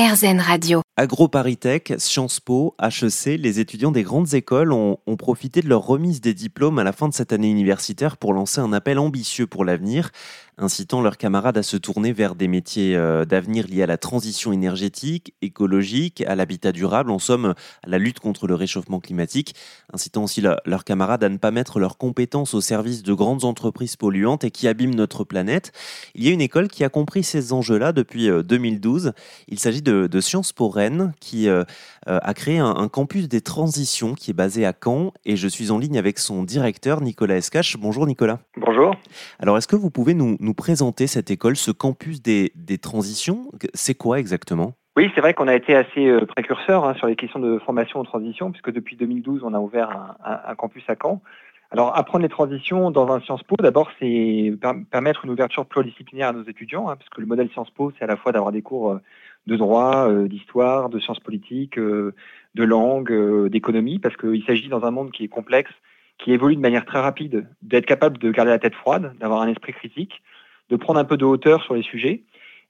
RZN Radio. AgroParisTech, Sciences Po, HEC, les étudiants des grandes écoles ont, profité de leur remise des diplômes à la fin de cette année universitaire pour lancer un appel ambitieux pour l'avenir incitant leurs camarades à se tourner vers des métiers euh, d'avenir liés à la transition énergétique, écologique, à l'habitat durable, en somme à la lutte contre le réchauffement climatique, incitant aussi leurs camarades à ne pas mettre leurs compétences au service de grandes entreprises polluantes et qui abîment notre planète. Il y a une école qui a compris ces enjeux-là depuis 2012. Euh, Il s'agit de, Sciences Po Rennes qui euh, a créé un, campus des transitions qui est basé à Caen et je suis en ligne avec son directeur Nicolas Escache. Bonjour Nicolas. Bonjour. Alors est-ce que vous pouvez nous présenter cette école, ce campus des, transitions? C'est quoi exactement? Oui, c'est vrai qu'on a été assez euh, précurseur hein, sur les questions de formation en transition, puisque depuis 2012, on a ouvert un, campus à Caen. Alors, apprendre les transitions dans un Sciences Po, d'abord, c'est permettre une ouverture pluridisciplinaire à nos étudiants, hein, parce que le modèle Sciences Po, c'est à la fois d'avoir des cours euh, de droit, euh, d'histoire, de sciences politiques, de langue, d'économie, parce qu'il s'agit dans un monde qui est complexe, qui évolue de manière très rapide, d'être capable de garder la tête froide, d'avoir un esprit critique, de prendre un peu de hauteur sur les sujets.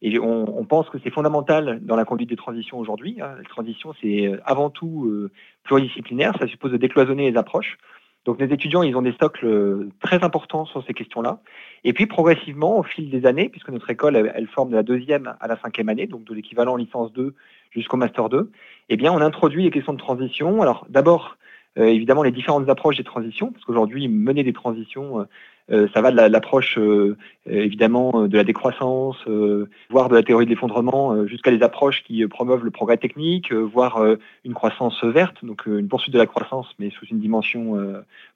Et on, pense que c'est fondamental dans la conduite des transitions aujourd'hui. Hein. La transition, c'est euh, avant tout euh, pluridisciplinaire, ça suppose de décloisonner les approches. Donc les étudiants, ils ont des socles euh, très importants sur ces questions-là. Et puis progressivement, au fil des années, puisque notre école, elle, forme de la deuxième à la cinquième année, donc de l'équivalent licence 2 jusqu'au master 2, eh bien on introduit les questions de transition. Alors d'abord, évidemment, les différentes approches des transitions, parce qu'aujourd'hui, mener des transitions, euh, ça va de l'approche euh, évidemment de la décroissance, euh, voire de la théorie de l'effondrement, jusqu'à des approches qui promeuvent le progrès technique, voire une croissance verte, donc une poursuite de la croissance, mais sous une dimension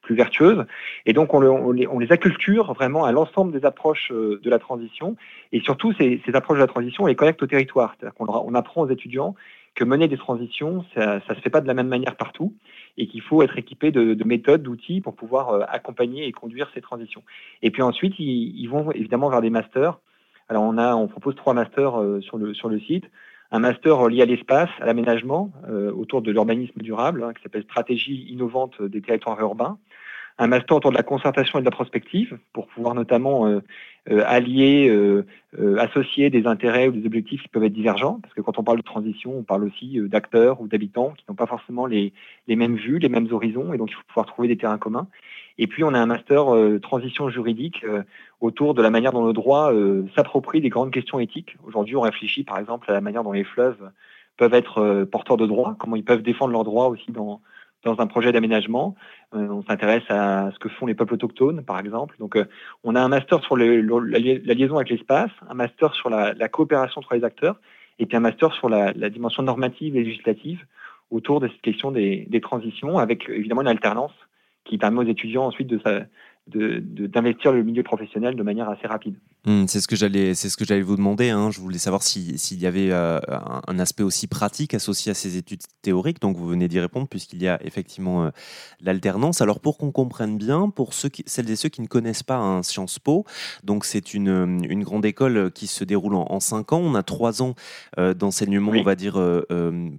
plus vertueuse. Et donc on, les, on, les, acculture vraiment à l'ensemble des approches de la transition, et surtout ces, ces, approches de la transition, on les connecte au territoire. C'est-à-dire qu'on on apprend aux étudiants que mener des transitions, ça ne se fait pas de la même manière partout et qu'il faut être équipé de, de méthodes, d'outils pour pouvoir euh, accompagner et conduire ces transitions. Et puis ensuite, ils, ils, vont évidemment vers des masters. Alors on a, on propose trois masters euh, sur le sur le site. Un master lié à l'espace, à l'aménagement, euh, autour de l'urbanisme durable, hein, qui s'appelle Stratégie innovante des territoires urbains un master autour de la concertation et de la prospective pour pouvoir notamment euh, euh, allier, euh, associer des intérêts ou des objectifs qui peuvent être divergents. Parce que quand on parle de transition, on parle aussi d'acteurs ou d'habitants qui n'ont pas forcément les, les, mêmes vues, les mêmes horizons, et donc il faut pouvoir trouver des terrains communs. Et puis on a un master transition juridique autour de la manière dont le droit s'approprie des grandes questions éthiques. Aujourd'hui, on réfléchit par exemple à la manière dont les fleuves peuvent être porteurs de droits, comment ils peuvent défendre leurs droits aussi dans dans un projet d'aménagement. Euh, on s'intéresse à ce que font les peuples autochtones, par exemple. Donc, euh, on a un master sur la, liaison avec l'espace, un master sur la, coopération entre les acteurs, et puis un master sur la, dimension normative et législative autour de cette question des, transitions, avec évidemment une alternance qui permet aux étudiants ensuite d'investir le milieu professionnel de manière assez rapide. Hmm, c'est ce que j'allais, c'est ce que j'allais vous demander. Hein. Je voulais savoir s'il y avait euh, un aspect aussi pratique associé à ces études théoriques. Donc vous venez d'y répondre puisqu'il y a effectivement euh, l'alternance. Alors pour qu'on comprenne bien, pour ceux qui, celles et ceux qui ne connaissent pas un Sciences Po, donc c'est une, une grande école qui se déroule en, cinq ans. On a trois ans euh, d'enseignement, on va dire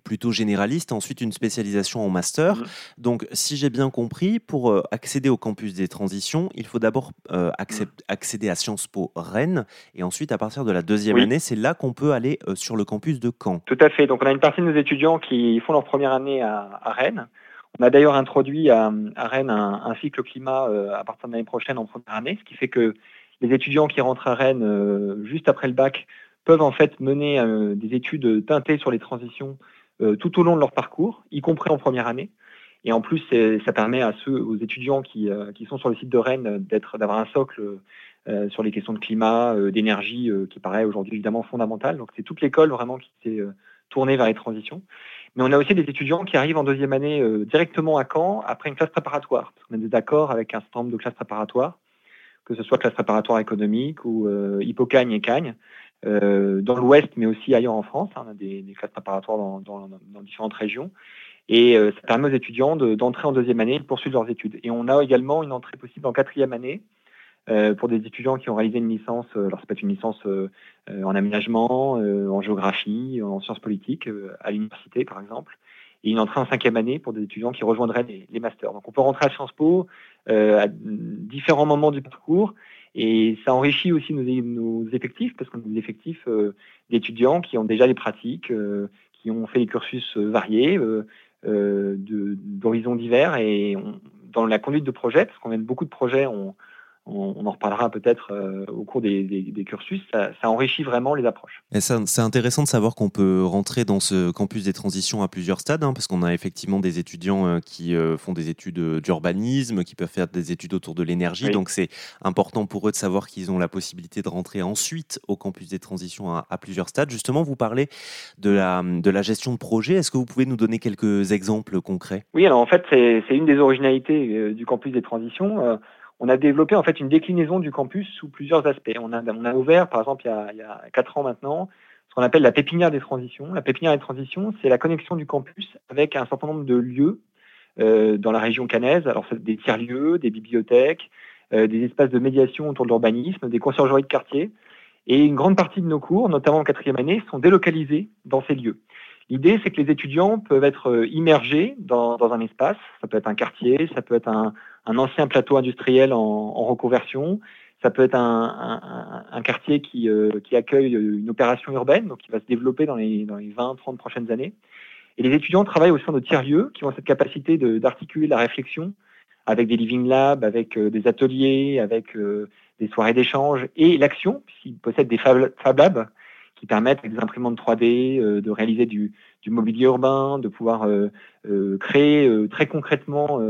plutôt généraliste. Ensuite une spécialisation en master. Mmh. Donc si j'ai bien compris, pour accéder au campus des transitions il faut d'abord euh, mm. accéder à Sciences Po Rennes et ensuite, à partir de la deuxième année, c'est là qu'on peut aller euh, sur le campus de Caen. Tout à fait. Donc, on a une partie de nos étudiants qui font leur première année à, Rennes. On a d'ailleurs introduit à, Rennes un, cycle climat euh, à partir de l'année prochaine en première année, ce qui fait que les étudiants qui rentrent à Rennes juste après le bac peuvent en fait mener des études teintées sur les transitions tout au long de leur parcours, y compris en première année. Et en plus, ça permet à ceux, aux étudiants qui, euh, qui sont sur le site de Rennes d'être, d'avoir un socle euh, sur les questions de climat, euh, d'énergie, qui paraît aujourd'hui évidemment fondamental. Donc c'est toute l'école vraiment qui s'est tournée vers les transitions. Mais on a aussi des étudiants qui arrivent en deuxième année directement à Caen après une classe préparatoire. Parce qu'on a des accords avec un certain nombre de classes préparatoires, que ce soit classe préparatoire économique ou Hippocagne et Cagne. dans l'Ouest, mais aussi ailleurs en France. Hein, on a des, classes préparatoires dans, dans, dans différentes régions. Et euh, ça permet aux étudiants d'entrer en deuxième année et de poursuivre leurs études. Et on a également une entrée possible en quatrième année euh, pour des étudiants qui ont réalisé une licence, euh, alors ça peut être une licence en aménagement, en géographie, en sciences politiques, à l'université par exemple, et une entrée en cinquième année pour des étudiants qui rejoindraient les, les masters. Donc on peut rentrer à Sciences Po à différents moments du parcours Et ça enrichit aussi nos, effectifs, parce qu'on a des effectifs d'étudiants qui ont déjà des pratiques, qui ont fait des cursus variés, d'horizons divers, et dans la conduite de projets, parce qu'on mène beaucoup de projets, on, on, en reparlera peut-être euh, au cours des, cursus, ça, enrichit vraiment les approches. C'est intéressant de savoir qu'on peut rentrer dans ce campus des transitions à plusieurs stades, hein, parce qu'on a effectivement des étudiants euh, qui euh, font des études d'urbanisme, qui peuvent faire des études autour de l'énergie, donc c'est important pour eux de savoir qu'ils ont la possibilité de rentrer ensuite au campus des transitions à, plusieurs stades. Justement, vous parlez de la, de la gestion de projet, est-ce que vous pouvez nous donner quelques exemples concrets? Oui, alors en fait, c'est une des originalités du campus des transitions on a développé en fait une déclinaison du campus sous plusieurs aspects. On a, on a ouvert, par exemple, il y, a, il y a 4 ans maintenant, ce qu'on appelle la pépinière des transitions. La pépinière des transitions, c'est la connexion du campus avec un certain nombre de lieux euh, dans la région cannaise. Alors, c'est des tiers-lieux, des bibliothèques, euh, des espaces de médiation autour de l'urbanisme, des conciergeries de quartier. Et une grande partie de nos cours, notamment en quatrième année, sont délocalisés dans ces lieux. L'idée, c'est que les étudiants peuvent être euh, immergés dans, dans, un espace. Ça peut être un quartier, ça peut être un, un ancien plateau industriel en, en, reconversion. Ça peut être un, un, un quartier qui, euh, qui, accueille une opération urbaine, donc qui va se développer dans les, dans les 20-30 prochaines années. Et les étudiants travaillent au sein de tiers-lieux qui ont cette capacité d'articuler la réflexion avec des living labs, avec euh, des ateliers, avec euh, des soirées d'échange et l'action, puisqu'ils possèdent des Fab, Labs qui permettent avec des imprimantes 3D de réaliser du, du, mobilier urbain, de pouvoir créer très concrètement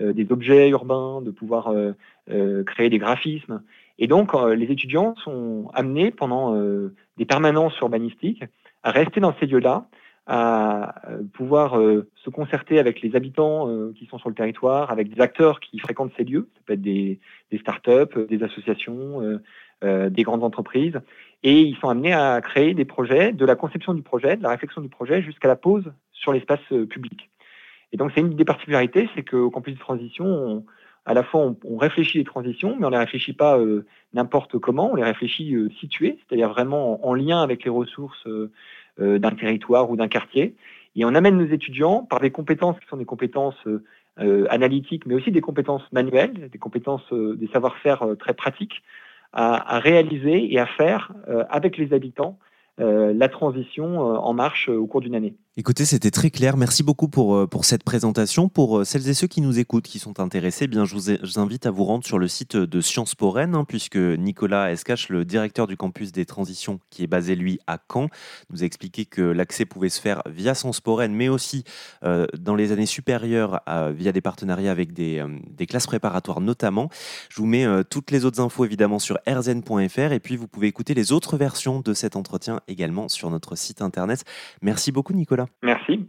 euh, des objets urbains, de pouvoir euh, euh, créer des graphismes. Et donc, les étudiants sont amenés pendant des permanences urbanistiques à rester dans ces lieux-là, à pouvoir se concerter avec les habitants qui sont sur le territoire, avec des acteurs qui fréquentent ces lieux, ça peut être des, des start-up, des associations, des grandes entreprises, et ils sont amenés à créer des projets, de la conception du projet, de la réflexion du projet jusqu'à la pose sur l'espace public. Et donc, c'est une des particularités, c'est qu'au campus de transition, à la fois, on, réfléchit les transitions, mais on ne les réfléchit pas euh, n'importe comment, on les réfléchit euh, situées, c'est-à-dire vraiment en, lien avec les ressources euh, d'un territoire ou d'un quartier. Et on amène nos étudiants par des compétences qui sont des compétences analytiques, mais aussi des compétences manuelles, des compétences, des savoir-faire très pratiques, à, réaliser et à faire avec les habitants la transition en marche au cours d'une année. Écoutez, c'était très clair. Merci beaucoup pour, euh, cette présentation. Pour euh, celles et ceux qui nous écoutent, qui sont intéressés, eh bien, je vous, invite à vous rendre sur le site de Sciences Po Rennes, hein, puisque Nicolas Escache, le directeur du campus des transitions, qui est basé lui à Caen, nous a expliqué que l'accès pouvait se faire via Sciences Po Rennes, mais aussi euh, dans les années supérieures via des partenariats avec des, des, classes préparatoires notamment. Je vous mets toutes les autres infos évidemment sur rzn.fr et puis vous pouvez écouter les autres versions de cet entretien également sur notre site internet. Merci beaucoup Nicolas. Merci.